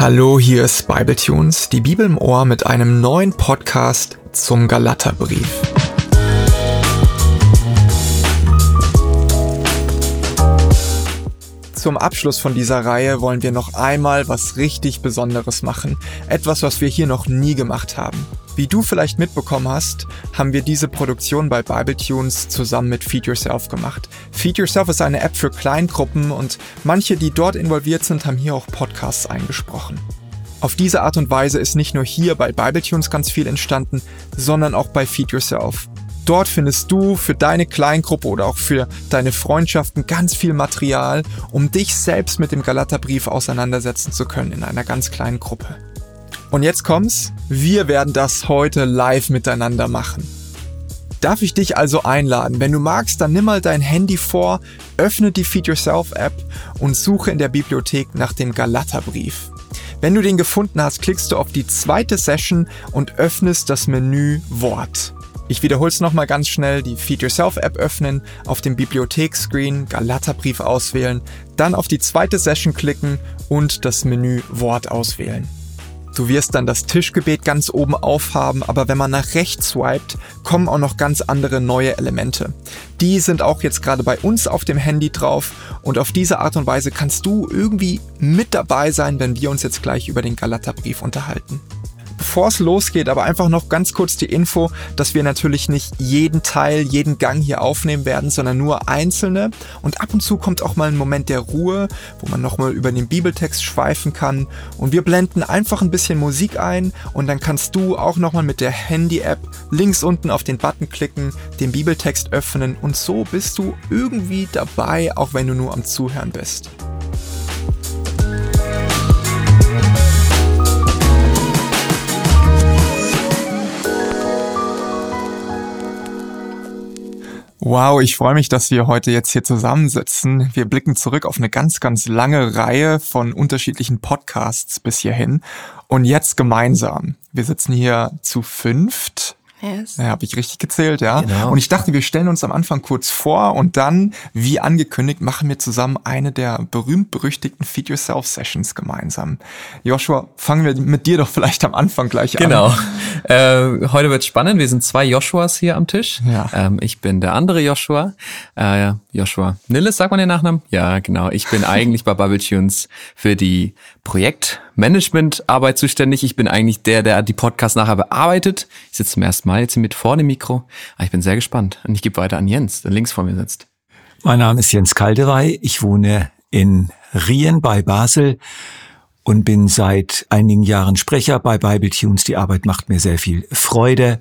Hallo, hier ist Bibletunes, die Bibel im Ohr mit einem neuen Podcast zum Galaterbrief. Zum Abschluss von dieser Reihe wollen wir noch einmal was richtig Besonderes machen. Etwas, was wir hier noch nie gemacht haben. Wie du vielleicht mitbekommen hast, haben wir diese Produktion bei Bibletunes zusammen mit Feed Yourself gemacht. Feed Yourself ist eine App für Kleingruppen und manche, die dort involviert sind, haben hier auch Podcasts eingesprochen. Auf diese Art und Weise ist nicht nur hier bei Bibletunes ganz viel entstanden, sondern auch bei Feed Yourself. Dort findest du für deine Kleingruppe oder auch für deine Freundschaften ganz viel Material, um dich selbst mit dem Galaterbrief auseinandersetzen zu können in einer ganz kleinen Gruppe. Und jetzt kommt's, wir werden das heute live miteinander machen. Darf ich dich also einladen? Wenn du magst, dann nimm mal dein Handy vor, öffne die Feed Yourself App und suche in der Bibliothek nach dem Galaterbrief. Wenn du den gefunden hast, klickst du auf die zweite Session und öffnest das Menü Wort. Ich wiederhole es nochmal ganz schnell, die Feed Yourself App öffnen, auf dem Bibliotheksscreen Galaterbrief auswählen, dann auf die zweite Session klicken und das Menü Wort auswählen. Du wirst dann das Tischgebet ganz oben aufhaben, aber wenn man nach rechts swiped, kommen auch noch ganz andere neue Elemente. Die sind auch jetzt gerade bei uns auf dem Handy drauf und auf diese Art und Weise kannst du irgendwie mit dabei sein, wenn wir uns jetzt gleich über den Galaterbrief unterhalten bevor es losgeht, aber einfach noch ganz kurz die Info, dass wir natürlich nicht jeden Teil, jeden Gang hier aufnehmen werden, sondern nur einzelne. Und ab und zu kommt auch mal ein Moment der Ruhe, wo man nochmal über den Bibeltext schweifen kann. Und wir blenden einfach ein bisschen Musik ein und dann kannst du auch nochmal mit der Handy-App links unten auf den Button klicken, den Bibeltext öffnen und so bist du irgendwie dabei, auch wenn du nur am Zuhören bist. Wow, ich freue mich, dass wir heute jetzt hier zusammensitzen. Wir blicken zurück auf eine ganz, ganz lange Reihe von unterschiedlichen Podcasts bis hierhin. Und jetzt gemeinsam. Wir sitzen hier zu fünft Yes. Ja, habe ich richtig gezählt, ja. Genau. Und ich dachte, wir stellen uns am Anfang kurz vor und dann, wie angekündigt, machen wir zusammen eine der berühmt-berüchtigten Feed Yourself Sessions gemeinsam. Joshua, fangen wir mit dir doch vielleicht am Anfang gleich genau. an. Genau. Äh, heute wird spannend. Wir sind zwei Joshuas hier am Tisch. Ja. Ähm, ich bin der andere Joshua. Äh, Joshua Nilles, sagt man den Nachnamen? Ja, genau. Ich bin eigentlich bei Bubble Tunes für die Projektmanagement-Arbeit zuständig. Ich bin eigentlich der, der die Podcasts nachher bearbeitet. Ich sitze zum ersten Mal jetzt mit vor dem Mikro. Aber ich bin sehr gespannt. Und ich gebe weiter an Jens, der links vor mir sitzt. Mein Name ist Jens Kalderei. Ich wohne in Rien bei Basel und bin seit einigen Jahren Sprecher bei Bible Tunes. Die Arbeit macht mir sehr viel Freude.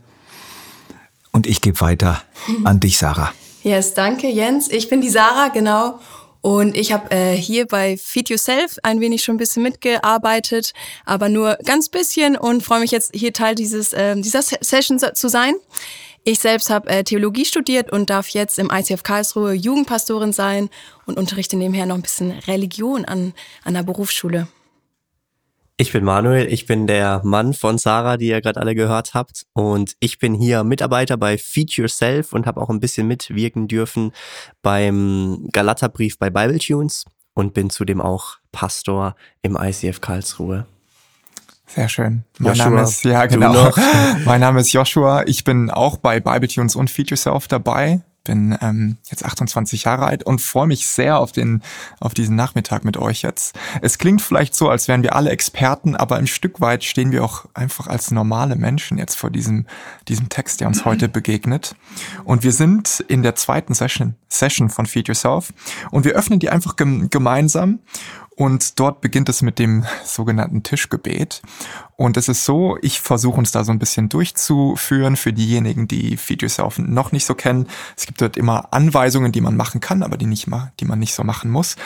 Und ich gebe weiter an dich, Sarah. Yes, danke, Jens. Ich bin die Sarah, genau. Und ich habe äh, hier bei Feed Yourself ein wenig schon ein bisschen mitgearbeitet, aber nur ganz bisschen und freue mich jetzt hier Teil dieses äh, dieser Session zu sein. Ich selbst habe äh, Theologie studiert und darf jetzt im ICF Karlsruhe Jugendpastorin sein und unterrichte nebenher noch ein bisschen Religion an, an der Berufsschule. Ich bin Manuel, ich bin der Mann von Sarah, die ihr gerade alle gehört habt. Und ich bin hier Mitarbeiter bei Feed Yourself und habe auch ein bisschen mitwirken dürfen beim Galaterbrief bei Bible Tunes und bin zudem auch Pastor im ICF Karlsruhe. Sehr schön. Mein Joshua, Name ist, ja genau. mein Name ist Joshua. Ich bin auch bei Bible Tunes und Feed Yourself dabei bin ähm, jetzt 28 Jahre alt und freue mich sehr auf den auf diesen Nachmittag mit euch jetzt. Es klingt vielleicht so, als wären wir alle Experten, aber ein Stück weit stehen wir auch einfach als normale Menschen jetzt vor diesem diesem Text, der uns heute begegnet. Und wir sind in der zweiten Session Session von Feed Yourself und wir öffnen die einfach gemeinsam und dort beginnt es mit dem sogenannten Tischgebet. Und es ist so, ich versuche uns da so ein bisschen durchzuführen für diejenigen, die Feed Yourself noch nicht so kennen. Es gibt dort immer Anweisungen, die man machen kann, aber die, nicht mal, die man nicht so machen muss.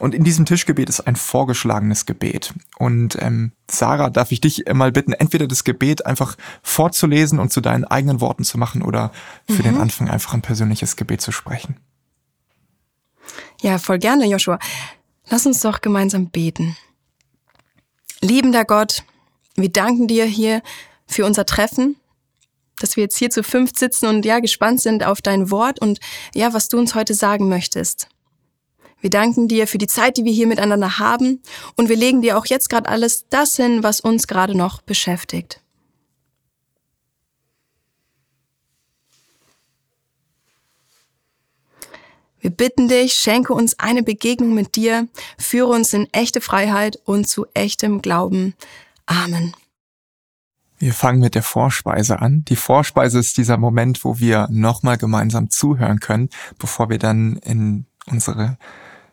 Und in diesem Tischgebet ist ein vorgeschlagenes Gebet. Und ähm, Sarah, darf ich dich mal bitten, entweder das Gebet einfach vorzulesen und zu deinen eigenen Worten zu machen oder für mhm. den Anfang einfach ein persönliches Gebet zu sprechen. Ja, voll gerne, Joshua. Lass uns doch gemeinsam beten. Liebender Gott, wir danken dir hier für unser Treffen, dass wir jetzt hier zu fünf sitzen und ja, gespannt sind auf dein Wort und ja, was du uns heute sagen möchtest. Wir danken dir für die Zeit, die wir hier miteinander haben und wir legen dir auch jetzt gerade alles das hin, was uns gerade noch beschäftigt. Wir bitten dich, schenke uns eine Begegnung mit dir, führe uns in echte Freiheit und zu echtem Glauben. Amen. Wir fangen mit der Vorspeise an. Die Vorspeise ist dieser Moment, wo wir nochmal gemeinsam zuhören können, bevor wir dann in unsere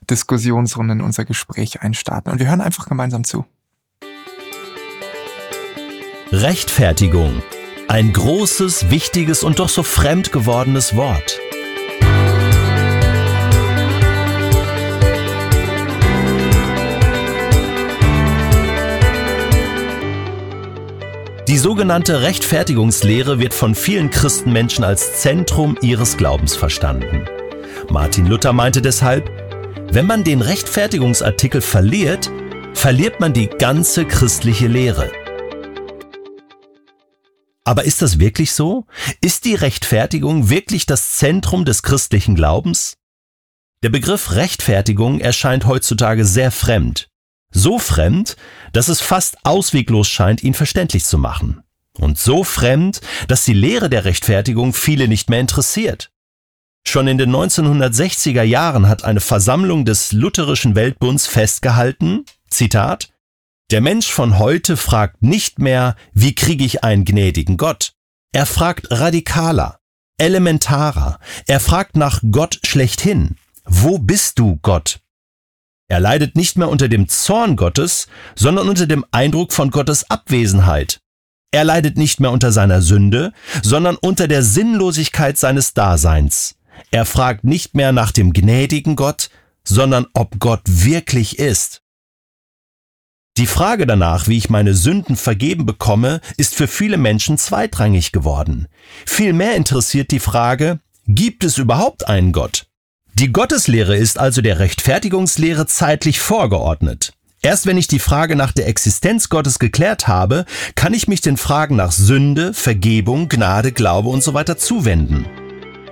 Diskussionsrunde, in unser Gespräch einstarten. Und wir hören einfach gemeinsam zu. Rechtfertigung. Ein großes, wichtiges und doch so fremd gewordenes Wort. Die sogenannte Rechtfertigungslehre wird von vielen Christenmenschen als Zentrum ihres Glaubens verstanden. Martin Luther meinte deshalb, wenn man den Rechtfertigungsartikel verliert, verliert man die ganze christliche Lehre. Aber ist das wirklich so? Ist die Rechtfertigung wirklich das Zentrum des christlichen Glaubens? Der Begriff Rechtfertigung erscheint heutzutage sehr fremd. So fremd, dass es fast ausweglos scheint, ihn verständlich zu machen. Und so fremd, dass die Lehre der Rechtfertigung viele nicht mehr interessiert. Schon in den 1960er Jahren hat eine Versammlung des Lutherischen Weltbunds festgehalten, Zitat, der Mensch von heute fragt nicht mehr, wie kriege ich einen gnädigen Gott? Er fragt radikaler, elementarer, er fragt nach Gott schlechthin. Wo bist du, Gott? Er leidet nicht mehr unter dem Zorn Gottes, sondern unter dem Eindruck von Gottes Abwesenheit. Er leidet nicht mehr unter seiner Sünde, sondern unter der Sinnlosigkeit seines Daseins. Er fragt nicht mehr nach dem gnädigen Gott, sondern ob Gott wirklich ist. Die Frage danach, wie ich meine Sünden vergeben bekomme, ist für viele Menschen zweitrangig geworden. Vielmehr interessiert die Frage, gibt es überhaupt einen Gott? Die Gotteslehre ist also der Rechtfertigungslehre zeitlich vorgeordnet. Erst wenn ich die Frage nach der Existenz Gottes geklärt habe, kann ich mich den Fragen nach Sünde, Vergebung, Gnade, Glaube und so weiter zuwenden.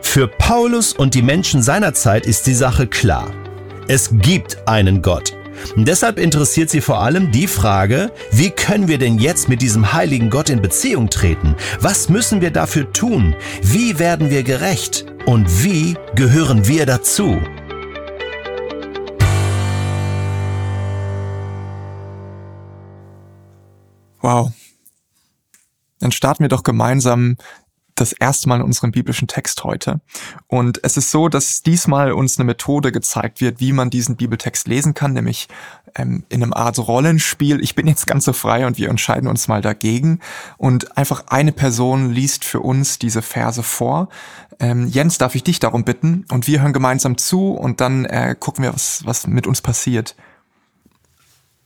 Für Paulus und die Menschen seiner Zeit ist die Sache klar. Es gibt einen Gott. Deshalb interessiert sie vor allem die Frage, wie können wir denn jetzt mit diesem heiligen Gott in Beziehung treten? Was müssen wir dafür tun? Wie werden wir gerecht? Und wie gehören wir dazu? Wow. Dann starten wir doch gemeinsam das erste Mal in unserem biblischen Text heute. Und es ist so, dass diesmal uns eine Methode gezeigt wird, wie man diesen Bibeltext lesen kann, nämlich ähm, in einem Art Rollenspiel. Ich bin jetzt ganz so frei und wir entscheiden uns mal dagegen. Und einfach eine Person liest für uns diese Verse vor. Ähm, Jens, darf ich dich darum bitten? Und wir hören gemeinsam zu und dann äh, gucken wir, was, was mit uns passiert.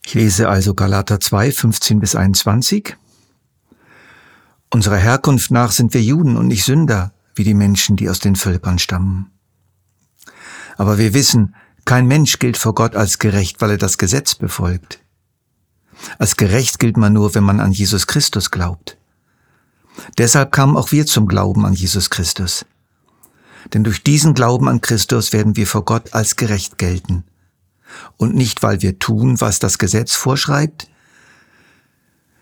Ich lese also Galater 2, 15 bis 21. Unserer Herkunft nach sind wir Juden und nicht Sünder, wie die Menschen, die aus den Völkern stammen. Aber wir wissen, kein Mensch gilt vor Gott als gerecht, weil er das Gesetz befolgt. Als gerecht gilt man nur, wenn man an Jesus Christus glaubt. Deshalb kamen auch wir zum Glauben an Jesus Christus. Denn durch diesen Glauben an Christus werden wir vor Gott als gerecht gelten. Und nicht, weil wir tun, was das Gesetz vorschreibt,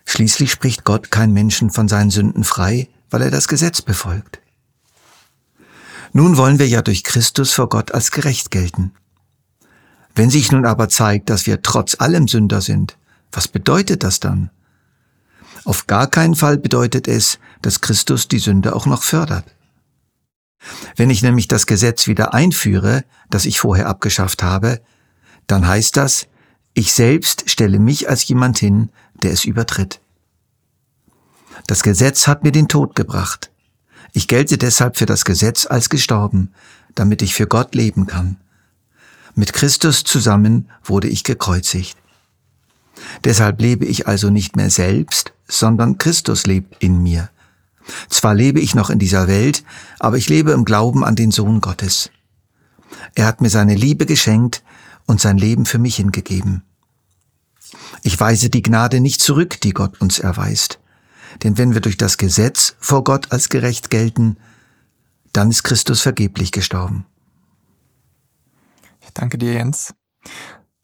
Schließlich spricht Gott kein Menschen von seinen Sünden frei, weil er das Gesetz befolgt. Nun wollen wir ja durch Christus vor Gott als gerecht gelten. Wenn sich nun aber zeigt, dass wir trotz allem Sünder sind, was bedeutet das dann? Auf gar keinen Fall bedeutet es, dass Christus die Sünde auch noch fördert. Wenn ich nämlich das Gesetz wieder einführe, das ich vorher abgeschafft habe, dann heißt das, ich selbst stelle mich als jemand hin, der es übertritt. Das Gesetz hat mir den Tod gebracht. Ich gelte deshalb für das Gesetz als gestorben, damit ich für Gott leben kann. Mit Christus zusammen wurde ich gekreuzigt. Deshalb lebe ich also nicht mehr selbst, sondern Christus lebt in mir. Zwar lebe ich noch in dieser Welt, aber ich lebe im Glauben an den Sohn Gottes. Er hat mir seine Liebe geschenkt und sein Leben für mich hingegeben. Ich weise die Gnade nicht zurück, die Gott uns erweist. Denn wenn wir durch das Gesetz vor Gott als gerecht gelten, dann ist Christus vergeblich gestorben. Danke dir, Jens.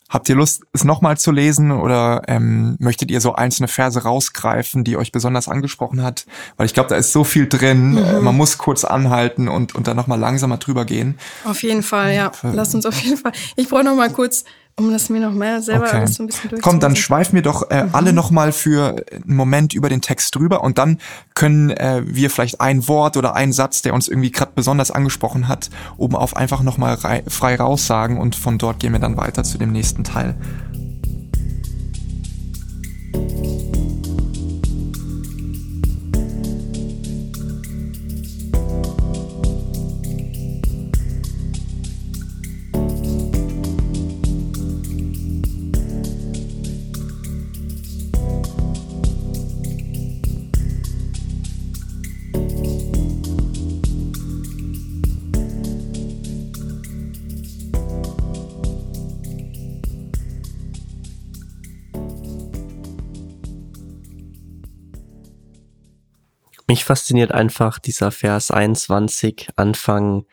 Habt ihr Lust, es nochmal zu lesen oder ähm, möchtet ihr so einzelne Verse rausgreifen, die euch besonders angesprochen hat? Weil ich glaube, da ist so viel drin. Mhm. Man muss kurz anhalten und, und dann nochmal langsamer drüber gehen. Auf jeden Fall, ja. Lass uns auf jeden Fall. Ich brauche nochmal kurz um das mir noch mehr selber okay. alles so ein bisschen durchzuführen. Komm, dann schweifen wir doch äh, mhm. alle noch mal für einen Moment über den Text drüber und dann können äh, wir vielleicht ein Wort oder einen Satz, der uns irgendwie gerade besonders angesprochen hat, oben auf einfach noch mal frei raussagen und von dort gehen wir dann weiter zu dem nächsten Teil. Mich fasziniert einfach dieser Vers 21, Anfang,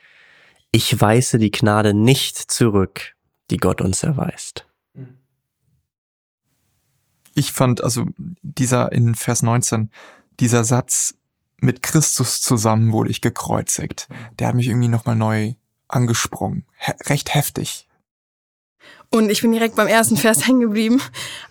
ich weise die Gnade nicht zurück, die Gott uns erweist. Ich fand also dieser in Vers 19, dieser Satz, mit Christus zusammen wurde ich gekreuzigt, der hat mich irgendwie nochmal neu angesprungen. He recht heftig. Und ich bin direkt beim ersten Vers hängen geblieben.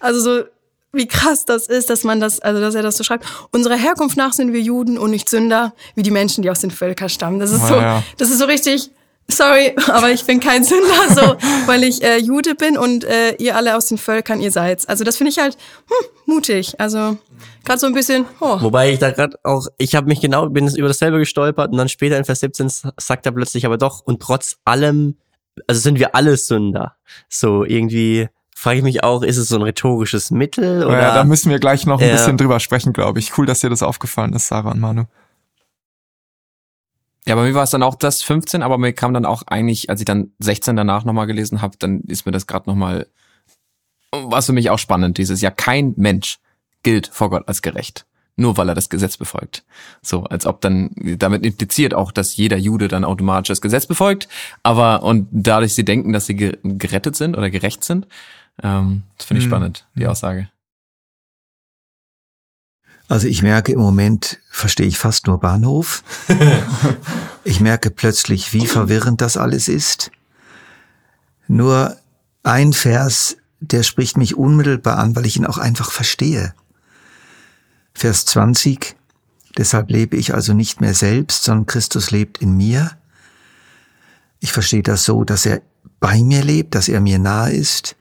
Also so wie krass das ist, dass man das, also dass er das so schreibt. Unserer Herkunft nach sind wir Juden und nicht Sünder, wie die Menschen, die aus den Völkern stammen. Das ist so, ja. das ist so richtig. Sorry, aber ich bin kein Sünder, so, weil ich äh, Jude bin und äh, ihr alle aus den Völkern ihr seid. Also das finde ich halt hm, mutig. Also gerade so ein bisschen. Oh. Wobei ich da gerade auch, ich habe mich genau, bin über dasselbe gestolpert und dann später in Vers 17 sagt er plötzlich aber doch und trotz allem, also sind wir alle Sünder. So irgendwie frage ich mich auch, ist es so ein rhetorisches Mittel? Oder? Ja, da müssen wir gleich noch ein ja. bisschen drüber sprechen, glaube ich. Cool, dass dir das aufgefallen ist, Sarah und Manu. Ja, bei mir war es dann auch das 15, aber mir kam dann auch eigentlich, als ich dann 16 danach nochmal gelesen habe, dann ist mir das gerade nochmal, war für mich auch spannend, dieses, ja, kein Mensch gilt vor Gott als gerecht nur weil er das Gesetz befolgt. So, als ob dann damit impliziert auch, dass jeder Jude dann automatisch das Gesetz befolgt, aber und dadurch sie denken, dass sie gerettet sind oder gerecht sind. Ähm, das finde ich mhm. spannend, die. Aussage. Also ich merke im Moment, verstehe ich fast nur Bahnhof. ich merke plötzlich, wie verwirrend das alles ist. Nur ein Vers, der spricht mich unmittelbar an, weil ich ihn auch einfach verstehe. Vers 20, deshalb lebe ich also nicht mehr selbst, sondern Christus lebt in mir. Ich verstehe das so, dass er bei mir lebt, dass er mir nahe ist.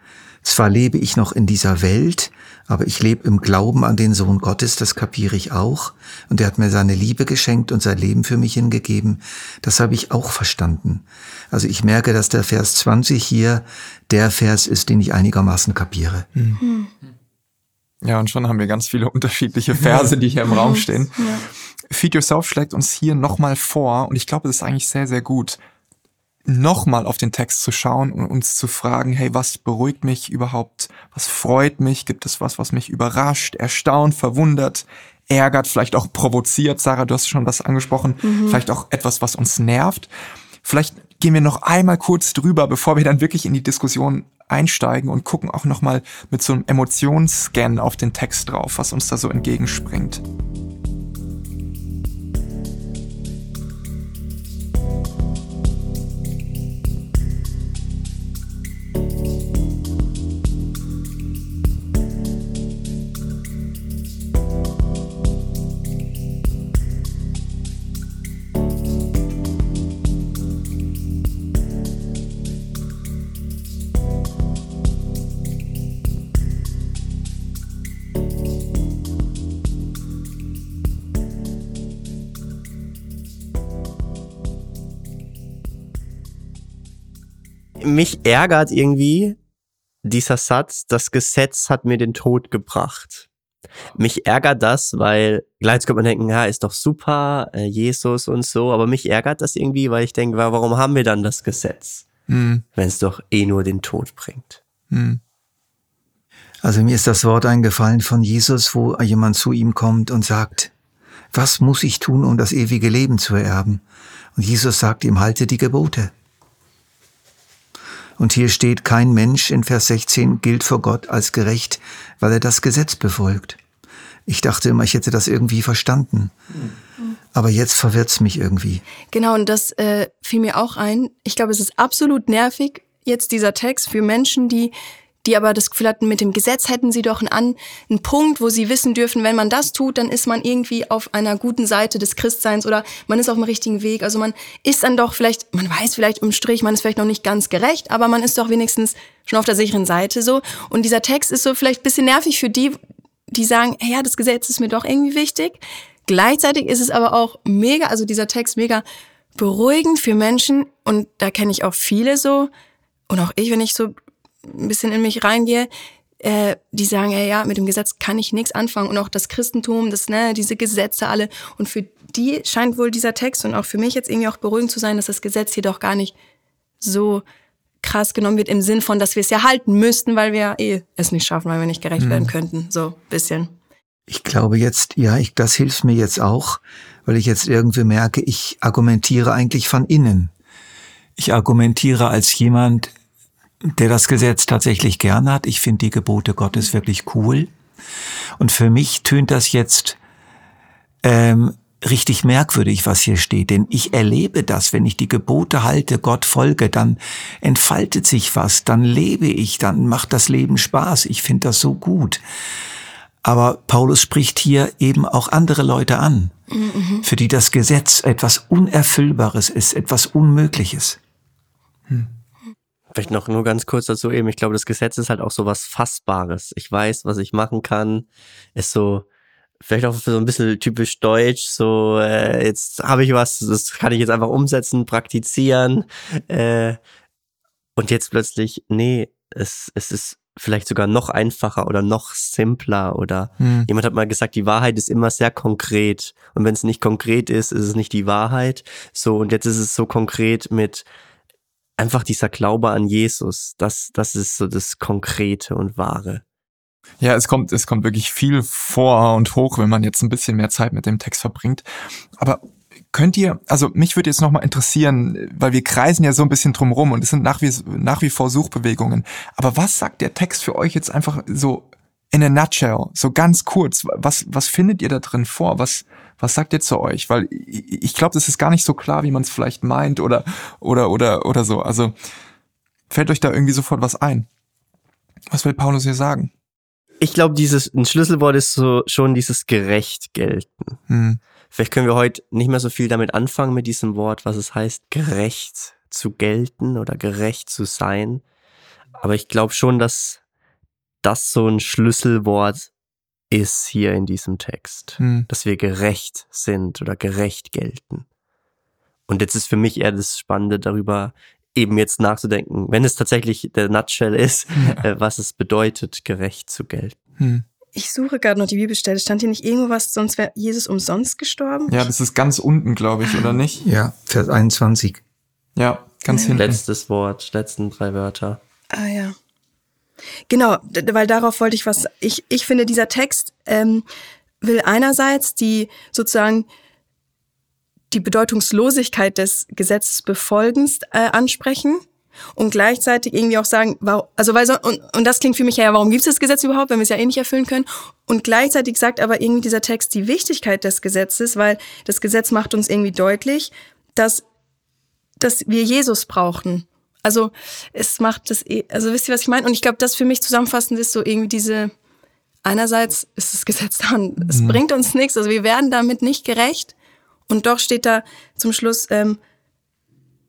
Zwar lebe ich noch in dieser Welt, aber ich lebe im Glauben an den Sohn Gottes, das kapiere ich auch. Und er hat mir seine Liebe geschenkt und sein Leben für mich hingegeben. Das habe ich auch verstanden. Also ich merke, dass der Vers 20 hier der Vers ist, den ich einigermaßen kapiere. Mhm. Ja, und schon haben wir ganz viele unterschiedliche Verse, die hier im Raum stehen. Ja. Feed Yourself schlägt uns hier nochmal vor, und ich glaube, das ist eigentlich sehr, sehr gut, nochmal auf den Text zu schauen und uns zu fragen, hey, was beruhigt mich überhaupt? Was freut mich? Gibt es was, was mich überrascht, erstaunt, verwundert, ärgert, vielleicht auch provoziert? Sarah, du hast schon was angesprochen. Mhm. Vielleicht auch etwas, was uns nervt. Vielleicht gehen wir noch einmal kurz drüber, bevor wir dann wirklich in die Diskussion einsteigen und gucken auch nochmal mit so einem Emotionsscan auf den Text drauf, was uns da so entgegenspringt. Mich ärgert irgendwie dieser Satz, das Gesetz hat mir den Tod gebracht. Mich ärgert das, weil jetzt könnte man denken, ja, ist doch super, äh, Jesus und so, aber mich ärgert das irgendwie, weil ich denke, warum haben wir dann das Gesetz, hm. wenn es doch eh nur den Tod bringt? Hm. Also mir ist das Wort eingefallen von Jesus, wo jemand zu ihm kommt und sagt, was muss ich tun, um das ewige Leben zu erben? Und Jesus sagt ihm, halte die Gebote. Und hier steht, kein Mensch in Vers 16 gilt vor Gott als gerecht, weil er das Gesetz befolgt. Ich dachte immer, ich hätte das irgendwie verstanden. Aber jetzt verwirrt's mich irgendwie. Genau, und das äh, fiel mir auch ein. Ich glaube, es ist absolut nervig, jetzt dieser Text für Menschen, die die aber das Gefühl hatten, mit dem Gesetz hätten sie doch einen, An einen Punkt, wo sie wissen dürfen, wenn man das tut, dann ist man irgendwie auf einer guten Seite des Christseins oder man ist auf dem richtigen Weg. Also man ist dann doch vielleicht, man weiß vielleicht im Strich, man ist vielleicht noch nicht ganz gerecht, aber man ist doch wenigstens schon auf der sicheren Seite so. Und dieser Text ist so vielleicht bisschen nervig für die, die sagen, hey, ja, das Gesetz ist mir doch irgendwie wichtig. Gleichzeitig ist es aber auch mega, also dieser Text mega beruhigend für Menschen und da kenne ich auch viele so und auch ich, wenn ich so ein bisschen in mich reingehe, äh, die sagen, ja, ja, mit dem Gesetz kann ich nichts anfangen und auch das Christentum, das, ne, diese Gesetze alle. Und für die scheint wohl dieser Text und auch für mich jetzt irgendwie auch beruhigend zu sein, dass das Gesetz hier doch gar nicht so krass genommen wird im Sinn von, dass wir es ja halten müssten, weil wir eh es nicht schaffen, weil wir nicht gerecht mhm. werden könnten. So, bisschen. Ich glaube jetzt, ja, ich, das hilft mir jetzt auch, weil ich jetzt irgendwie merke, ich argumentiere eigentlich von innen. Ich argumentiere als jemand, der das Gesetz tatsächlich gern hat. Ich finde die Gebote Gottes wirklich cool. Und für mich tönt das jetzt ähm, richtig merkwürdig, was hier steht. Denn ich erlebe das, wenn ich die Gebote halte, Gott folge, dann entfaltet sich was, dann lebe ich, dann macht das Leben Spaß. Ich finde das so gut. Aber Paulus spricht hier eben auch andere Leute an, mhm. für die das Gesetz etwas Unerfüllbares ist, etwas Unmögliches. Hm. Vielleicht noch nur ganz kurz dazu eben, ich glaube, das Gesetz ist halt auch so was Fassbares. Ich weiß, was ich machen kann. Ist so, vielleicht auch so ein bisschen typisch deutsch, so äh, jetzt habe ich was, das kann ich jetzt einfach umsetzen, praktizieren. Äh, und jetzt plötzlich, nee, es, es ist vielleicht sogar noch einfacher oder noch simpler oder hm. jemand hat mal gesagt, die Wahrheit ist immer sehr konkret und wenn es nicht konkret ist, ist es nicht die Wahrheit. So und jetzt ist es so konkret mit einfach dieser Glaube an Jesus, das, das ist so das Konkrete und Wahre. Ja, es kommt, es kommt wirklich viel vor und hoch, wenn man jetzt ein bisschen mehr Zeit mit dem Text verbringt. Aber könnt ihr, also mich würde jetzt nochmal interessieren, weil wir kreisen ja so ein bisschen drumrum und es sind nach wie, nach wie vor Suchbewegungen. Aber was sagt der Text für euch jetzt einfach so in a nutshell, so ganz kurz? Was, was findet ihr da drin vor? Was, was sagt ihr zu euch? Weil ich glaube, das ist gar nicht so klar, wie man es vielleicht meint oder oder oder oder so. Also fällt euch da irgendwie sofort was ein? Was will Paulus hier sagen? Ich glaube, dieses ein Schlüsselwort ist so schon dieses gerecht gelten. Hm. Vielleicht können wir heute nicht mehr so viel damit anfangen mit diesem Wort, was es heißt, gerecht zu gelten oder gerecht zu sein. Aber ich glaube schon, dass das so ein Schlüsselwort ist hier in diesem Text, hm. dass wir gerecht sind oder gerecht gelten. Und jetzt ist für mich eher das Spannende darüber, eben jetzt nachzudenken, wenn es tatsächlich der Nutshell ist, ja. äh, was es bedeutet, gerecht zu gelten. Hm. Ich suche gerade noch die Bibelstelle. Stand hier nicht irgendwo was, sonst wäre Jesus umsonst gestorben? Ja, das ist ganz unten, glaube ich, oder nicht? Ja, Vers 21. Ja, ganz ja. hinten. Letztes Wort, letzten drei Wörter. Ah ja. Genau, weil darauf wollte ich was. Ich, ich finde, dieser Text ähm, will einerseits die sozusagen die Bedeutungslosigkeit des Gesetzesbefolgens äh, ansprechen und gleichzeitig irgendwie auch sagen, warum, also weil so, und, und das klingt für mich ja, warum gibt es das Gesetz überhaupt, wenn wir es ja eh nicht erfüllen können? Und gleichzeitig sagt aber irgendwie dieser Text die Wichtigkeit des Gesetzes, weil das Gesetz macht uns irgendwie deutlich, dass dass wir Jesus brauchen also es macht das, eh, also wisst ihr, was ich meine? Und ich glaube, das für mich zusammenfassend ist so irgendwie diese, einerseits ist das Gesetz da und es mhm. bringt uns nichts, also wir werden damit nicht gerecht. Und doch steht da zum Schluss, ähm,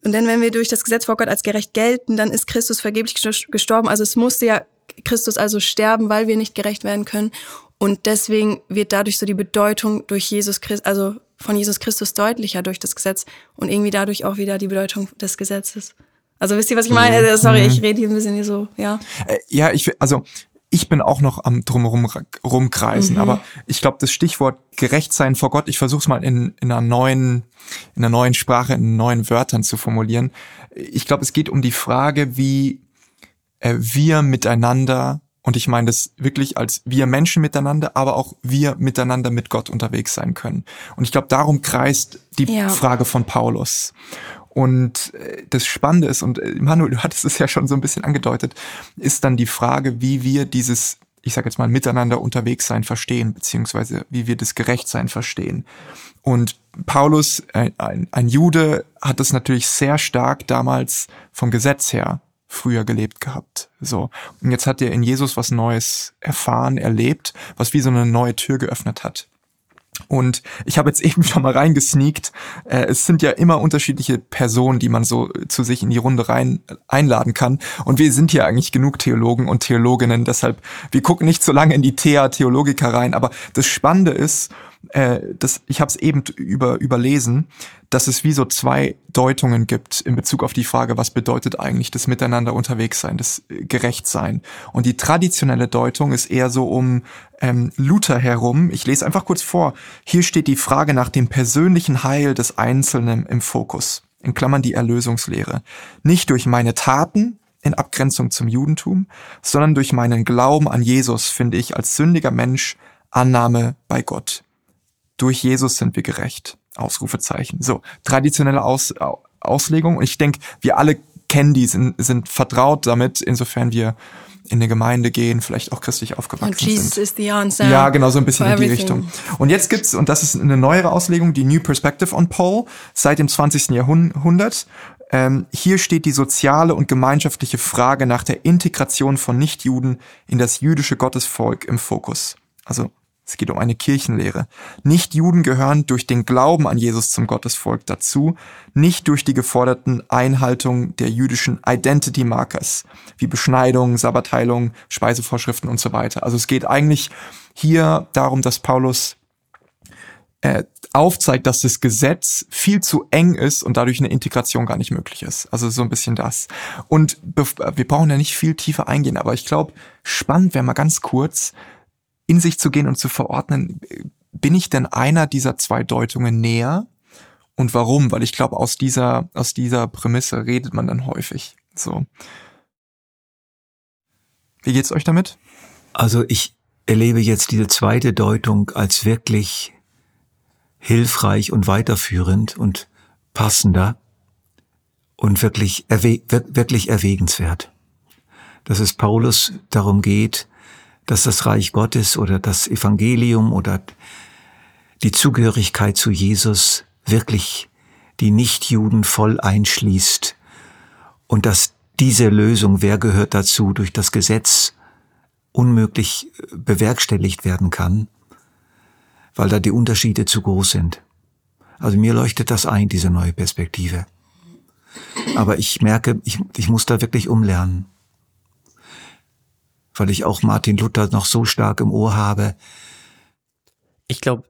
und denn wenn wir durch das Gesetz vor Gott als gerecht gelten, dann ist Christus vergeblich gestorben. Also es musste ja Christus also sterben, weil wir nicht gerecht werden können. Und deswegen wird dadurch so die Bedeutung durch Jesus Christus, also von Jesus Christus deutlicher durch das Gesetz und irgendwie dadurch auch wieder die Bedeutung des Gesetzes. Also wisst ihr, was ich meine? Mhm. Sorry, ich mhm. rede hier ein bisschen hier so, ja. Äh, ja, ich, also ich bin auch noch am drumherum rumkreisen, mhm. aber ich glaube, das Stichwort gerecht sein vor Gott, ich versuche es mal in, in einer neuen, in einer neuen Sprache, in neuen Wörtern zu formulieren. Ich glaube, es geht um die Frage, wie äh, wir miteinander, und ich meine das wirklich als wir Menschen miteinander, aber auch wir miteinander mit Gott unterwegs sein können. Und ich glaube, darum kreist die ja. Frage von Paulus. Und äh, das Spannende ist, und äh, Manuel, du hattest es ja schon so ein bisschen angedeutet, ist dann die Frage, wie wir dieses, ich sage jetzt mal, miteinander unterwegs sein verstehen, beziehungsweise wie wir das Gerechtsein verstehen. Und Paulus, ein, ein, ein Jude, hat das natürlich sehr stark damals vom Gesetz her früher gelebt gehabt. So. Und jetzt hat er in Jesus was Neues erfahren, erlebt, was wie so eine neue Tür geöffnet hat. Und ich habe jetzt eben schon mal reingesneakt. Äh, es sind ja immer unterschiedliche Personen, die man so zu sich in die Runde rein einladen kann. Und wir sind hier eigentlich genug Theologen und Theologinnen. Deshalb, wir gucken nicht so lange in die Thea Theologica rein. Aber das Spannende ist, äh, das, ich habe es eben über, überlesen, dass es wie so zwei Deutungen gibt in Bezug auf die Frage, was bedeutet eigentlich das Miteinander unterwegs sein, das äh, Gerechtsein. Und die traditionelle Deutung ist eher so um ähm, Luther herum. Ich lese einfach kurz vor. Hier steht die Frage nach dem persönlichen Heil des Einzelnen im Fokus. In Klammern die Erlösungslehre. Nicht durch meine Taten, in Abgrenzung zum Judentum, sondern durch meinen Glauben an Jesus finde ich als sündiger Mensch Annahme bei Gott. Durch Jesus sind wir gerecht. Ausrufezeichen. So, traditionelle Aus, Auslegung. Und ich denke, wir alle kennen die, sind, sind vertraut damit, insofern wir in eine Gemeinde gehen, vielleicht auch christlich aufgewachsen and Jesus sind. Is the answer ja, genau, so ein bisschen in die everything. Richtung. Und jetzt gibt's, und das ist eine neuere Auslegung, die New Perspective on Paul seit dem 20. Jahrhundert. Ähm, hier steht die soziale und gemeinschaftliche Frage nach der Integration von Nichtjuden in das jüdische Gottesvolk im Fokus. Also es geht um eine Kirchenlehre. Nicht-Juden gehören durch den Glauben an Jesus zum Gottesvolk dazu, nicht durch die geforderten Einhaltung der jüdischen Identity Markers, wie Beschneidung, Sabbatheilung, Speisevorschriften und so weiter. Also es geht eigentlich hier darum, dass Paulus äh, aufzeigt, dass das Gesetz viel zu eng ist und dadurch eine Integration gar nicht möglich ist. Also so ein bisschen das. Und wir brauchen ja nicht viel tiefer eingehen, aber ich glaube, spannend wäre mal ganz kurz, in sich zu gehen und zu verordnen, bin ich denn einer dieser zwei Deutungen näher? Und warum? Weil ich glaube, aus dieser, aus dieser Prämisse redet man dann häufig. So. Wie geht's euch damit? Also ich erlebe jetzt diese zweite Deutung als wirklich hilfreich und weiterführend und passender und wirklich, erwe wirklich erwägenswert. Dass es Paulus darum geht, dass das Reich Gottes oder das Evangelium oder die Zugehörigkeit zu Jesus wirklich die Nichtjuden voll einschließt und dass diese Lösung, wer gehört dazu, durch das Gesetz unmöglich bewerkstelligt werden kann, weil da die Unterschiede zu groß sind. Also mir leuchtet das ein, diese neue Perspektive. Aber ich merke, ich, ich muss da wirklich umlernen weil ich auch Martin Luther noch so stark im Ohr habe. Ich glaube,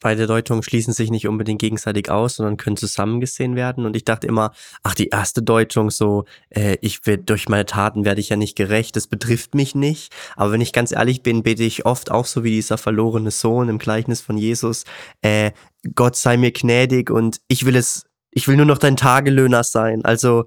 beide Deutungen schließen sich nicht unbedingt gegenseitig aus, sondern können zusammengesehen werden. Und ich dachte immer, ach, die erste Deutung so, äh, ich werde durch meine Taten werde ich ja nicht gerecht, das betrifft mich nicht. Aber wenn ich ganz ehrlich bin, bete ich oft auch so wie dieser verlorene Sohn im Gleichnis von Jesus, äh, Gott sei mir gnädig und ich will es, ich will nur noch dein Tagelöhner sein. Also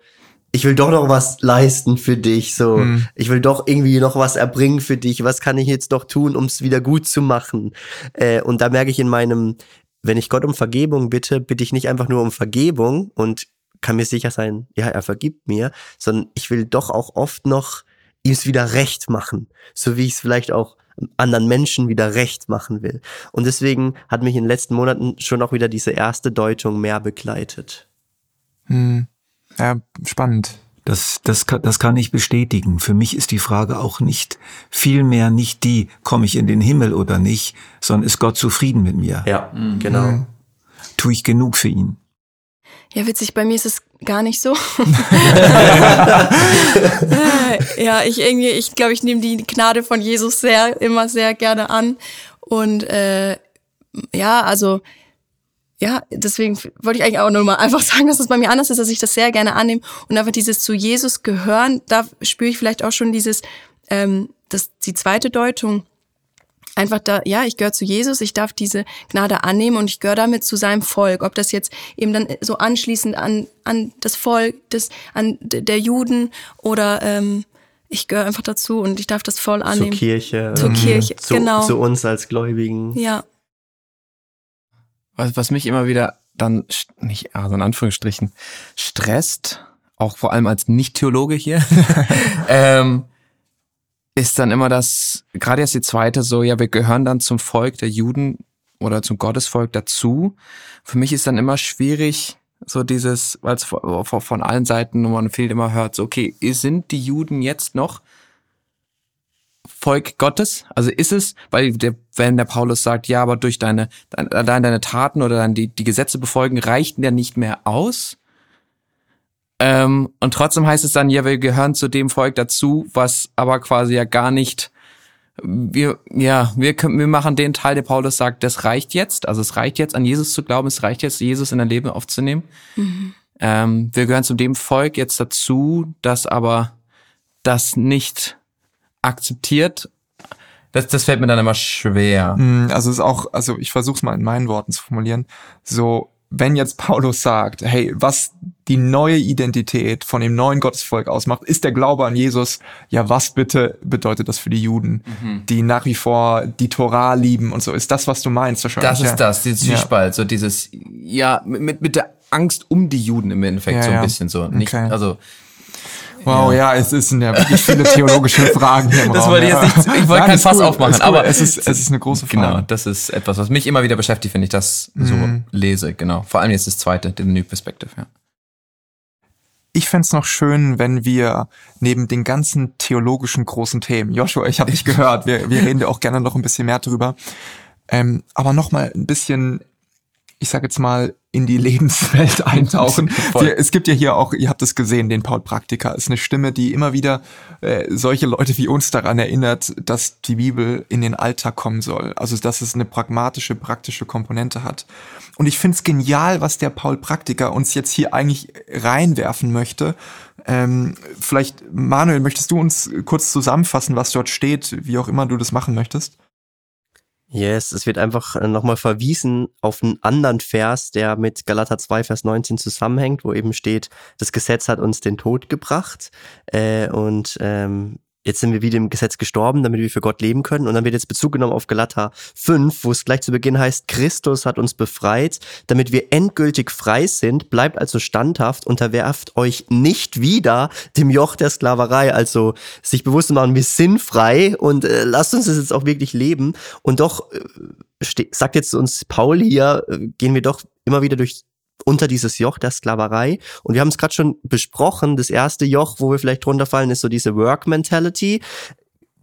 ich will doch noch was leisten für dich, so. Hm. Ich will doch irgendwie noch was erbringen für dich. Was kann ich jetzt noch tun, um es wieder gut zu machen? Äh, und da merke ich in meinem, wenn ich Gott um Vergebung bitte, bitte ich nicht einfach nur um Vergebung und kann mir sicher sein, ja, er vergibt mir, sondern ich will doch auch oft noch ihm es wieder recht machen, so wie ich es vielleicht auch anderen Menschen wieder recht machen will. Und deswegen hat mich in den letzten Monaten schon auch wieder diese erste Deutung mehr begleitet. Hm. Ja, spannend. Das, das, das kann ich bestätigen. Für mich ist die Frage auch nicht, vielmehr nicht die, komme ich in den Himmel oder nicht, sondern ist Gott zufrieden mit mir? Ja, mhm. genau. Mhm. Tue ich genug für ihn? Ja, witzig, bei mir ist es gar nicht so. ja, ich irgendwie, ich glaube, ich nehme die Gnade von Jesus sehr, immer sehr gerne an. Und äh, ja, also ja, deswegen wollte ich eigentlich auch nur mal einfach sagen, dass es bei mir anders ist, dass ich das sehr gerne annehme und einfach dieses zu Jesus gehören, da spüre ich vielleicht auch schon dieses, ähm, das, die zweite Deutung, einfach da, ja, ich gehöre zu Jesus, ich darf diese Gnade annehmen und ich gehöre damit zu seinem Volk. Ob das jetzt eben dann so anschließend an, an das Volk, das, an der Juden oder ähm, ich gehöre einfach dazu und ich darf das voll annehmen. Zur Kirche. Zur Kirche, zu, genau. Zu uns als Gläubigen. Ja was, was mich immer wieder dann nicht, also in Anführungsstrichen, stresst, auch vor allem als Nicht-Theologe hier, ähm, ist dann immer das, gerade jetzt die zweite so, ja, wir gehören dann zum Volk der Juden oder zum Gottesvolk dazu. Für mich ist dann immer schwierig, so dieses, weil es von allen Seiten man viel immer hört, so, okay, sind die Juden jetzt noch Volk Gottes? Also ist es, weil der, wenn der Paulus sagt, ja, aber durch deine, allein deine Taten oder dann die, die Gesetze befolgen, reichten ja nicht mehr aus. Ähm, und trotzdem heißt es dann, ja, wir gehören zu dem Volk dazu, was aber quasi ja gar nicht, wir, ja, wir, können, wir machen den Teil, der Paulus sagt, das reicht jetzt. Also es reicht jetzt, an Jesus zu glauben, es reicht jetzt, Jesus in dein Leben aufzunehmen. Mhm. Ähm, wir gehören zu dem Volk jetzt dazu, das aber das nicht akzeptiert. Das, das fällt mir dann immer schwer. Mm, also ist auch, also ich versuche es mal in meinen Worten zu formulieren. So, wenn jetzt Paulus sagt, hey, was die neue Identität von dem neuen Gottesvolk ausmacht, ist der Glaube an Jesus. Ja, was bitte bedeutet das für die Juden, mhm. die nach wie vor die Torah lieben und so? Ist das, was du meinst wahrscheinlich? Das ist ja. das, dieses Zwiespalt, ja. so dieses, ja, mit, mit der Angst um die Juden im Endeffekt ja, so ein bisschen so. Nicht, okay. also Wow, ja, ja es sind ja wirklich viele theologische Fragen hier im Das Raum, wollte ich jetzt nicht, ich wollte kein Fass cool, aufmachen, cool. aber es ist, es ist eine große genau, Frage. Genau, das ist etwas, was mich immer wieder beschäftigt, wenn ich das so mhm. lese, genau. Vor allem jetzt das zweite, den New Perspective, ja. Ich fände noch schön, wenn wir neben den ganzen theologischen großen Themen, Joshua, ich habe dich gehört, wir, wir reden ja auch gerne noch ein bisschen mehr drüber, ähm, aber noch mal ein bisschen ich sag jetzt mal, in die Lebenswelt eintauchen. Wir, es gibt ja hier auch, ihr habt es gesehen, den Paul Praktiker. Ist eine Stimme, die immer wieder äh, solche Leute wie uns daran erinnert, dass die Bibel in den Alltag kommen soll. Also dass es eine pragmatische, praktische Komponente hat. Und ich finde es genial, was der Paul Praktiker uns jetzt hier eigentlich reinwerfen möchte. Ähm, vielleicht, Manuel, möchtest du uns kurz zusammenfassen, was dort steht, wie auch immer du das machen möchtest? Yes, es wird einfach äh, nochmal verwiesen auf einen anderen Vers, der mit Galater 2, Vers 19 zusammenhängt, wo eben steht, das Gesetz hat uns den Tod gebracht. Äh, und ähm, jetzt sind wir wieder im Gesetz gestorben, damit wir für Gott leben können. Und dann wird jetzt Bezug genommen auf Galater 5, wo es gleich zu Beginn heißt, Christus hat uns befreit, damit wir endgültig frei sind. Bleibt also standhaft, unterwerft euch nicht wieder dem Joch der Sklaverei. Also sich bewusst machen, wir sind frei und äh, lasst uns das jetzt auch wirklich leben. Und doch, äh, sagt jetzt uns Paul hier, äh, gehen wir doch immer wieder durch unter dieses Joch der Sklaverei. Und wir haben es gerade schon besprochen, das erste Joch, wo wir vielleicht drunter fallen, ist so diese Work-Mentality.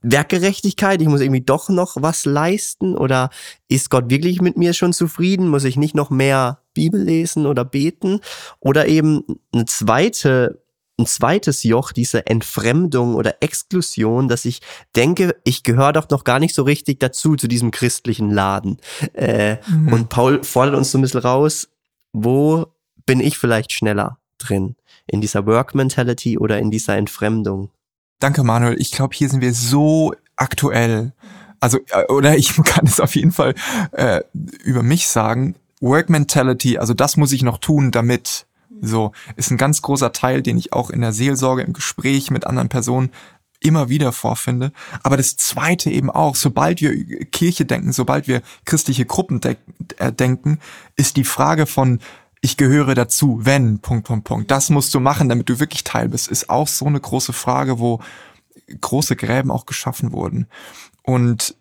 Werkgerechtigkeit, ich muss irgendwie doch noch was leisten oder ist Gott wirklich mit mir schon zufrieden? Muss ich nicht noch mehr Bibel lesen oder beten? Oder eben eine zweite ein zweites Joch, diese Entfremdung oder Exklusion, dass ich denke, ich gehöre doch noch gar nicht so richtig dazu, zu diesem christlichen Laden. Äh, mhm. Und Paul fordert uns so ein bisschen raus, wo bin ich vielleicht schneller drin? In dieser Work-Mentality oder in dieser Entfremdung? Danke, Manuel. Ich glaube, hier sind wir so aktuell. Also, äh, oder ich kann es auf jeden Fall äh, über mich sagen. Work-Mentality, also das muss ich noch tun, damit so, ist ein ganz großer Teil, den ich auch in der Seelsorge, im Gespräch mit anderen Personen immer wieder vorfinde. Aber das Zweite eben auch, sobald wir Kirche denken, sobald wir christliche Gruppen de äh, denken, ist die Frage von, ich gehöre dazu, wenn, Punkt, Punkt, Punkt. Das musst du machen, damit du wirklich Teil bist, ist auch so eine große Frage, wo große Gräben auch geschaffen wurden. Und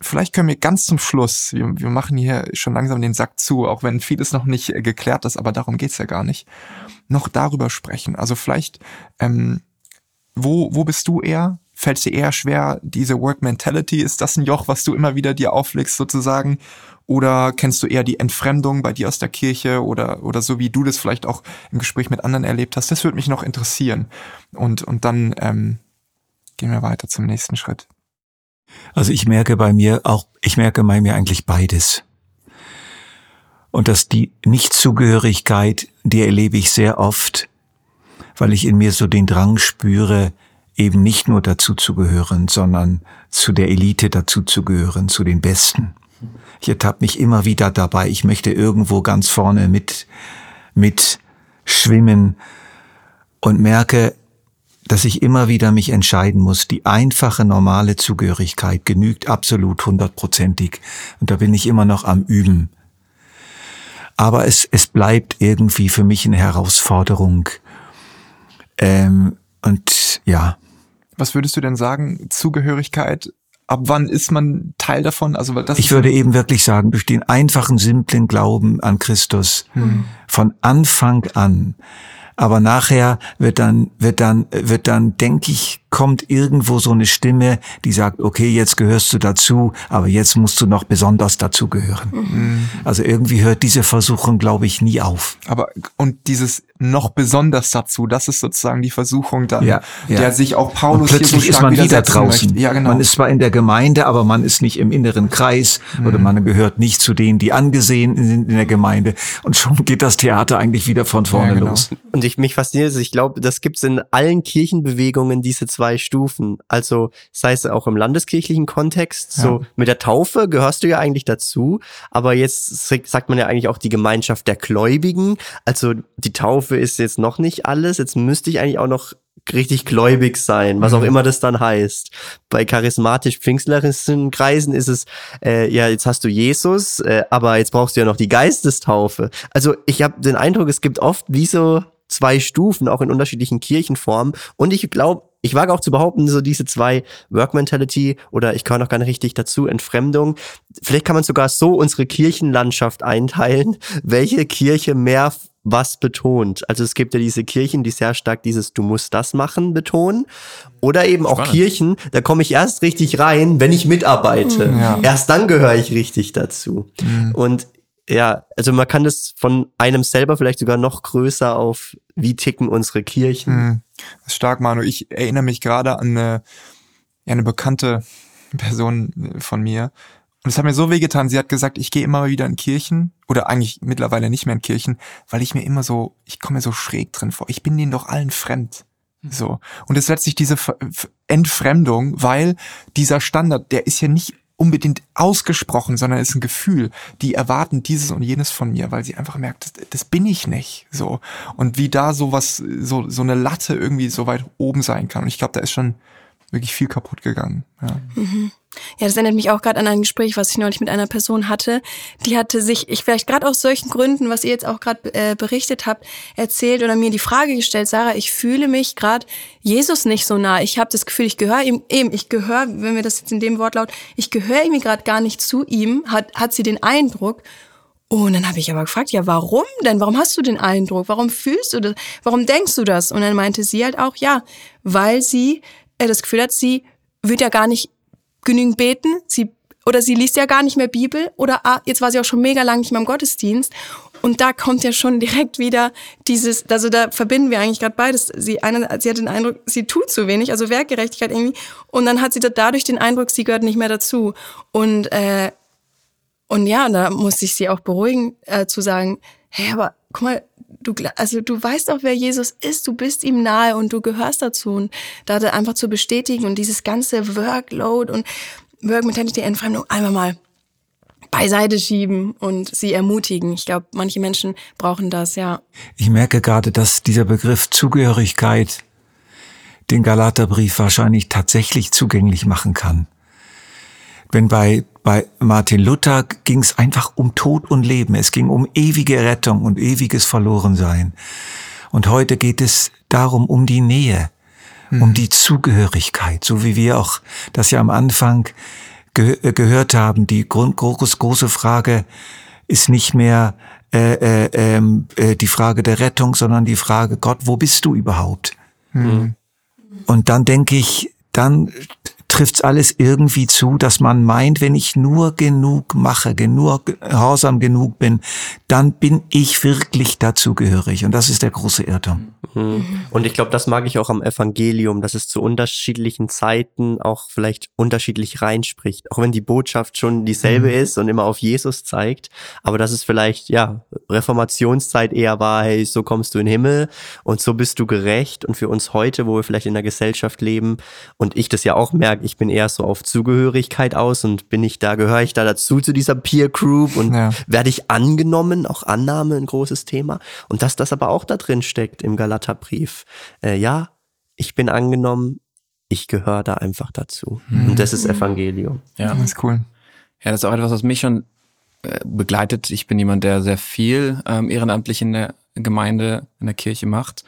vielleicht können wir ganz zum Schluss, wir, wir machen hier schon langsam den Sack zu, auch wenn vieles noch nicht geklärt ist, aber darum geht's ja gar nicht, noch darüber sprechen. Also vielleicht ähm, wo, wo bist du eher? Fällt dir eher schwer, diese Work Mentality? Ist das ein Joch, was du immer wieder dir auflegst sozusagen? Oder kennst du eher die Entfremdung bei dir aus der Kirche oder, oder so wie du das vielleicht auch im Gespräch mit anderen erlebt hast? Das würde mich noch interessieren. Und, und dann ähm, gehen wir weiter zum nächsten Schritt. Also ich merke bei mir auch, ich merke bei mir eigentlich beides. Und dass die Nichtzugehörigkeit, die erlebe ich sehr oft weil ich in mir so den Drang spüre, eben nicht nur dazu zu gehören, sondern zu der Elite dazu zu gehören, zu den Besten. Ich ertappe mich immer wieder dabei, ich möchte irgendwo ganz vorne mit, mit schwimmen und merke, dass ich immer wieder mich entscheiden muss. Die einfache, normale Zugehörigkeit genügt absolut hundertprozentig. Und da bin ich immer noch am Üben. Aber es, es bleibt irgendwie für mich eine Herausforderung. Ähm, und ja. Was würdest du denn sagen, Zugehörigkeit ab wann ist man Teil davon? Also das ich würde eben wirklich sagen, durch den einfachen, simplen Glauben an Christus hm. von Anfang an. Aber nachher wird dann, wird dann, wird dann, denke ich, kommt irgendwo so eine Stimme, die sagt, okay, jetzt gehörst du dazu, aber jetzt musst du noch besonders dazugehören. Mhm. Also irgendwie hört diese Versuchung, glaube ich, nie auf. Aber und dieses noch besonders dazu, das ist sozusagen die Versuchung dann, ja, ja. der sich auch Paulus und plötzlich hier so stark ist man wieder draußen. Möchte. Ja, genau. Man ist zwar in der Gemeinde, aber man ist nicht im inneren Kreis mhm. oder man gehört nicht zu denen, die angesehen sind in der Gemeinde. Und schon geht das Theater eigentlich wieder von vorne ja, genau. los. Und ich mich fasziniert, ich glaube, das gibt es in allen Kirchenbewegungen diese zwei zwei Stufen. Also sei es auch im landeskirchlichen Kontext, ja. so mit der Taufe gehörst du ja eigentlich dazu, aber jetzt sagt man ja eigentlich auch die Gemeinschaft der Gläubigen. Also die Taufe ist jetzt noch nicht alles, jetzt müsste ich eigentlich auch noch richtig gläubig sein, was auch mhm. immer das dann heißt. Bei charismatisch pfingstlerischen Kreisen ist es, äh, ja, jetzt hast du Jesus, äh, aber jetzt brauchst du ja noch die Geistestaufe. Also ich habe den Eindruck, es gibt oft wie so zwei Stufen, auch in unterschiedlichen Kirchenformen. Und ich glaube, ich wage auch zu behaupten, so diese zwei Work Mentality oder ich kann noch gar nicht richtig dazu, Entfremdung. Vielleicht kann man sogar so unsere Kirchenlandschaft einteilen, welche Kirche mehr was betont. Also es gibt ja diese Kirchen, die sehr stark dieses Du musst das machen betonen. Oder eben Spannend. auch Kirchen, da komme ich erst richtig rein, wenn ich mitarbeite. Ja. Erst dann gehöre ich richtig dazu. Mhm. Und ja, also man kann das von einem selber vielleicht sogar noch größer auf, wie ticken unsere Kirchen. Mhm. Das ist stark, Manu. Ich erinnere mich gerade an eine, ja, eine bekannte Person von mir. Und es hat mir so wehgetan. Sie hat gesagt, ich gehe immer wieder in Kirchen oder eigentlich mittlerweile nicht mehr in Kirchen, weil ich mir immer so, ich komme mir so schräg drin vor. Ich bin denen doch allen fremd. So. Und es letztlich diese Entfremdung, weil dieser Standard, der ist ja nicht unbedingt ausgesprochen, sondern ist ein Gefühl. Die erwarten dieses und jenes von mir, weil sie einfach merkt, das, das bin ich nicht. So. Und wie da sowas, so, so eine Latte irgendwie so weit oben sein kann. Und ich glaube, da ist schon wirklich viel kaputt gegangen. Ja. Mhm. Ja, das erinnert mich auch gerade an ein Gespräch, was ich neulich mit einer Person hatte. Die hatte sich, ich vielleicht gerade aus solchen Gründen, was ihr jetzt auch gerade äh, berichtet habt, erzählt oder mir die Frage gestellt, Sarah, ich fühle mich gerade Jesus nicht so nah. Ich habe das Gefühl, ich gehöre ihm, eben, ich gehöre, wenn wir das jetzt in dem Wort laut, ich gehöre irgendwie gerade gar nicht zu ihm, hat, hat sie den Eindruck. Und dann habe ich aber gefragt, ja, warum denn? Warum hast du den Eindruck? Warum fühlst du das? Warum denkst du das? Und dann meinte sie halt auch, ja, weil sie äh, das Gefühl hat, sie wird ja gar nicht genügend beten, sie oder sie liest ja gar nicht mehr Bibel oder ah, jetzt war sie auch schon mega lang nicht mehr im Gottesdienst. Und da kommt ja schon direkt wieder dieses, also da verbinden wir eigentlich gerade beides. Sie, eine, sie hat den Eindruck, sie tut zu wenig, also Werkgerechtigkeit irgendwie. Und dann hat sie dadurch den Eindruck, sie gehört nicht mehr dazu. Und äh, und ja, da musste ich sie auch beruhigen, äh, zu sagen, hey, aber guck mal, du, also du weißt auch, wer Jesus ist, du bist ihm nahe und du gehörst dazu. Und da einfach zu bestätigen und dieses ganze Workload und Work Mentality Entfremdung einmal mal beiseite schieben und sie ermutigen. Ich glaube, manche Menschen brauchen das, ja. Ich merke gerade, dass dieser Begriff Zugehörigkeit den Galaterbrief wahrscheinlich tatsächlich zugänglich machen kann. Wenn bei bei Martin Luther ging es einfach um Tod und Leben. Es ging um ewige Rettung und ewiges Verlorensein. Und heute geht es darum, um die Nähe, mhm. um die Zugehörigkeit, so wie wir auch das ja am Anfang ge äh, gehört haben. Die Grund groß, große Frage ist nicht mehr äh, äh, ähm, äh, die Frage der Rettung, sondern die Frage, Gott, wo bist du überhaupt? Mhm. Und dann denke ich, dann trifft's alles irgendwie zu, dass man meint, wenn ich nur genug mache, genug gehorsam genug bin, dann bin ich wirklich dazugehörig. Und das ist der große Irrtum. Mhm. Und ich glaube, das mag ich auch am Evangelium, dass es zu unterschiedlichen Zeiten auch vielleicht unterschiedlich reinspricht. Auch wenn die Botschaft schon dieselbe mhm. ist und immer auf Jesus zeigt. Aber dass es vielleicht, ja, Reformationszeit eher war, hey, so kommst du in den Himmel und so bist du gerecht. Und für uns heute, wo wir vielleicht in der Gesellschaft leben und ich das ja auch merke, ich bin eher so auf Zugehörigkeit aus und bin ich da, gehöre ich da dazu zu dieser Peer Group und ja. werde ich angenommen, auch Annahme ein großes Thema. Und dass das aber auch da drin steckt im Galaterbrief. Äh, ja, ich bin angenommen, ich gehöre da einfach dazu. Mhm. Und das ist Evangelium. Ja, das ist cool. Ja, das ist auch etwas, was mich schon äh, begleitet. Ich bin jemand, der sehr viel ähm, ehrenamtlich in der Gemeinde, in der Kirche macht,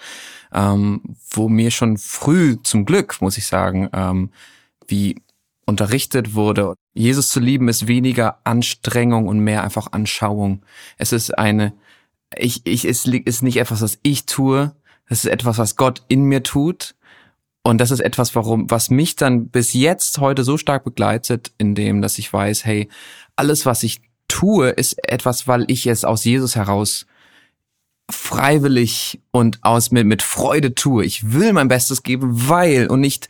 ähm, wo mir schon früh zum Glück, muss ich sagen, ähm, wie unterrichtet wurde. Jesus zu lieben ist weniger Anstrengung und mehr einfach Anschauung. Es ist eine, ich, ich, es ist nicht etwas, was ich tue. Es ist etwas, was Gott in mir tut. Und das ist etwas, warum, was mich dann bis jetzt heute so stark begleitet, in dem, dass ich weiß, hey, alles, was ich tue, ist etwas, weil ich es aus Jesus heraus freiwillig und aus mit, mit Freude tue. Ich will mein Bestes geben, weil und nicht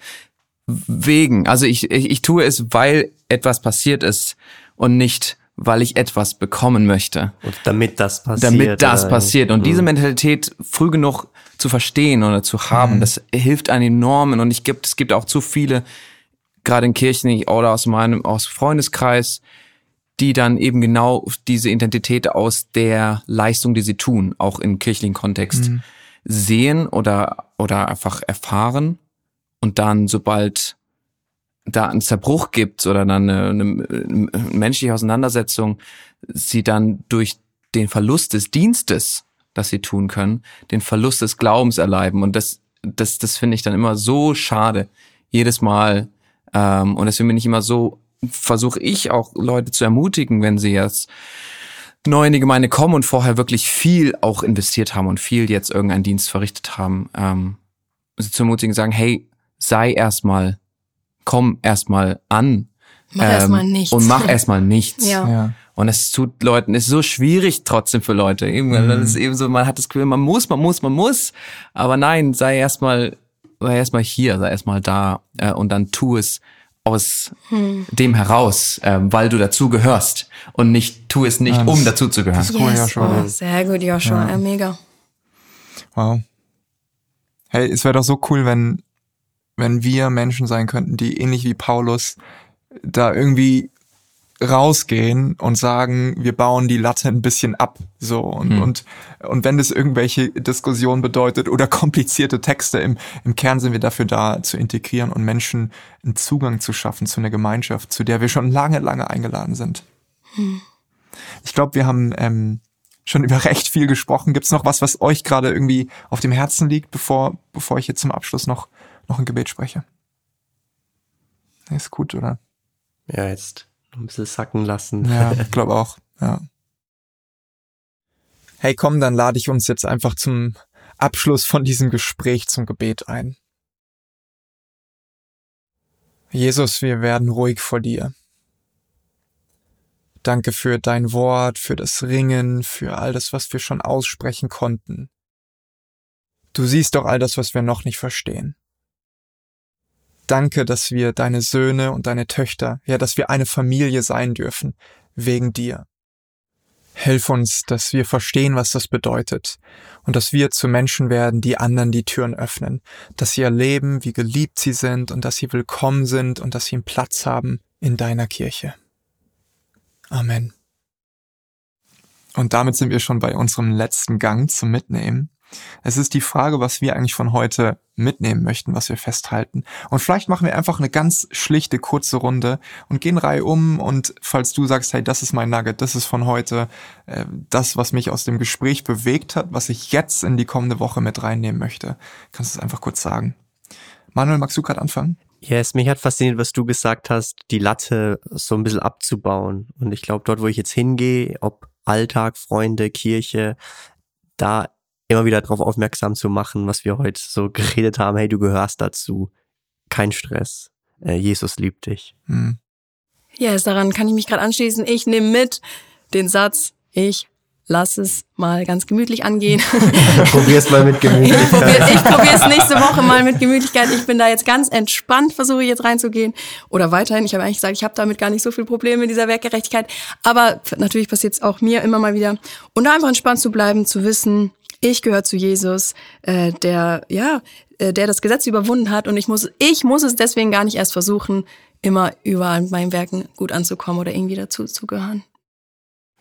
wegen. Also ich, ich, ich tue es, weil etwas passiert ist und nicht, weil ich etwas bekommen möchte. Und damit das passiert. Damit das passiert. Und mhm. diese Mentalität früh genug zu verstehen oder zu haben, mhm. das hilft einem enorm. Und ich gibt, es gibt auch zu viele, gerade in Kirchen oder aus meinem, aus Freundeskreis, die dann eben genau diese Identität aus der Leistung, die sie tun, auch im kirchlichen Kontext mhm. sehen oder, oder einfach erfahren und dann, sobald da ein Zerbruch gibt oder dann eine, eine, eine menschliche Auseinandersetzung, sie dann durch den Verlust des Dienstes, das sie tun können, den Verlust des Glaubens erleiben. Und das, das, das finde ich dann immer so schade. Jedes Mal. Ähm, und deswegen bin ich immer so, versuche ich auch Leute zu ermutigen, wenn sie jetzt neu in die Gemeinde kommen und vorher wirklich viel auch investiert haben und viel jetzt irgendeinen Dienst verrichtet haben, ähm, sie zu ermutigen, sagen, hey, sei erstmal, komm erstmal an. Mach ähm, erstmal nichts. Und mach erstmal nichts. Ja. ja. Und es tut Leuten, es ist so schwierig trotzdem für Leute. Eben, mhm. das ist eben so, man hat das Gefühl, man muss, man muss, man muss. Aber nein, sei erstmal, sei erstmal hier, sei erstmal da äh, und dann tu es aus hm. dem heraus, äh, weil du dazu gehörst und nicht tu es nicht, ja, um dazu zu gehören. Das ist cool, yes. Joshua. Oh, sehr gut, Joshua, ja. ja mega. Wow. Hey, es wäre doch so cool, wenn wenn wir Menschen sein könnten, die ähnlich wie Paulus da irgendwie rausgehen und sagen, wir bauen die Latte ein bisschen ab, so und mhm. und und wenn das irgendwelche Diskussionen bedeutet oder komplizierte Texte im im Kern sind wir dafür da zu integrieren und Menschen einen Zugang zu schaffen zu einer Gemeinschaft, zu der wir schon lange lange eingeladen sind. Mhm. Ich glaube, wir haben ähm, schon über recht viel gesprochen. Gibt's noch was, was euch gerade irgendwie auf dem Herzen liegt, bevor bevor ich jetzt zum Abschluss noch noch ein Gebet spreche. Ist gut, oder? Ja, jetzt noch ein bisschen sacken lassen. Ja, ich glaube auch, ja. Hey, komm, dann lade ich uns jetzt einfach zum Abschluss von diesem Gespräch zum Gebet ein. Jesus, wir werden ruhig vor dir. Danke für dein Wort, für das Ringen, für all das, was wir schon aussprechen konnten. Du siehst doch all das, was wir noch nicht verstehen. Danke, dass wir deine Söhne und deine Töchter, ja, dass wir eine Familie sein dürfen, wegen dir. Hilf uns, dass wir verstehen, was das bedeutet und dass wir zu Menschen werden, die anderen die Türen öffnen, dass sie erleben, wie geliebt sie sind und dass sie willkommen sind und dass sie einen Platz haben in deiner Kirche. Amen. Und damit sind wir schon bei unserem letzten Gang zum Mitnehmen. Es ist die Frage, was wir eigentlich von heute mitnehmen möchten, was wir festhalten. Und vielleicht machen wir einfach eine ganz schlichte, kurze Runde und gehen Reihe um. Und falls du sagst, hey, das ist mein Nugget, das ist von heute, äh, das, was mich aus dem Gespräch bewegt hat, was ich jetzt in die kommende Woche mit reinnehmen möchte, kannst du es einfach kurz sagen. Manuel, magst du gerade anfangen? Yes, mich hat fasziniert, was du gesagt hast, die Latte so ein bisschen abzubauen. Und ich glaube, dort, wo ich jetzt hingehe, ob Alltag, Freunde, Kirche, da immer wieder darauf aufmerksam zu machen, was wir heute so geredet haben. Hey, du gehörst dazu. Kein Stress. Äh, Jesus liebt dich. Hm. Ja, yes, daran kann ich mich gerade anschließen. Ich nehme mit den Satz, ich lass es mal ganz gemütlich angehen. Probier's mal mit Gemütlichkeit. Ich probiere es nächste Woche mal mit Gemütlichkeit. Ich bin da jetzt ganz entspannt, versuche jetzt reinzugehen. Oder weiterhin, ich habe eigentlich gesagt, ich habe damit gar nicht so viel Probleme mit dieser Werkgerechtigkeit. Aber natürlich passiert es auch mir immer mal wieder. Und da einfach entspannt zu bleiben, zu wissen, ich gehöre zu Jesus, äh, der ja, äh, der das Gesetz überwunden hat und ich muss ich muss es deswegen gar nicht erst versuchen, immer überall mit meinen Werken gut anzukommen oder irgendwie dazu zu gehören.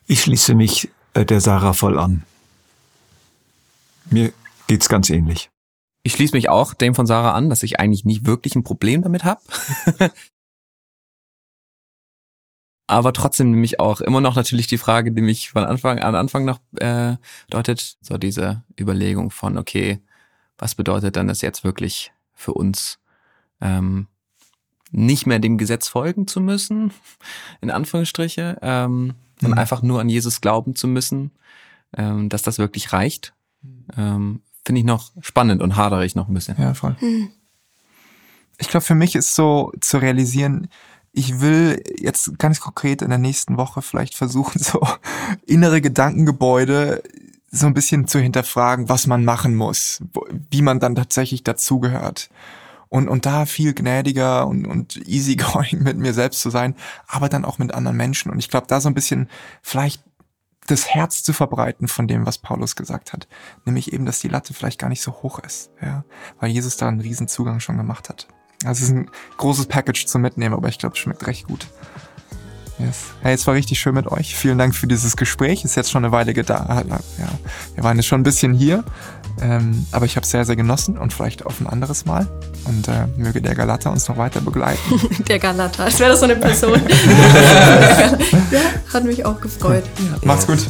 Ich schließe mich äh, der Sarah voll an. Mir geht's ganz ähnlich. Ich schließe mich auch dem von Sarah an, dass ich eigentlich nicht wirklich ein Problem damit habe. aber trotzdem nämlich auch immer noch natürlich die Frage, die mich von Anfang an Anfang noch äh, bedeutet, so diese Überlegung von, okay, was bedeutet dann das jetzt wirklich für uns, ähm, nicht mehr dem Gesetz folgen zu müssen, in Anführungsstriche, ähm, sondern mhm. einfach nur an Jesus glauben zu müssen, ähm, dass das wirklich reicht, ähm, finde ich noch spannend und hadere ich noch ein bisschen. Ja, voll. Mhm. Ich glaube, für mich ist so zu realisieren, ich will jetzt ganz konkret in der nächsten Woche vielleicht versuchen, so innere Gedankengebäude so ein bisschen zu hinterfragen, was man machen muss, wie man dann tatsächlich dazugehört. Und, und da viel gnädiger und, und easygoing mit mir selbst zu sein, aber dann auch mit anderen Menschen. Und ich glaube, da so ein bisschen vielleicht das Herz zu verbreiten von dem, was Paulus gesagt hat. Nämlich eben, dass die Latte vielleicht gar nicht so hoch ist, ja, weil Jesus da einen riesen Zugang schon gemacht hat. Also es ist ein großes Package zum Mitnehmen, aber ich glaube, es schmeckt recht gut. Yes. Hey, es war richtig schön mit euch. Vielen Dank für dieses Gespräch. Ist jetzt schon eine Weile da. Ja, wir waren jetzt schon ein bisschen hier, ähm, aber ich habe es sehr, sehr genossen und vielleicht auf ein anderes Mal. Und äh, möge der Galata uns noch weiter begleiten. der Galata, als wäre das so eine Person. ja, hat mich auch gefreut. Ja. Macht's gut.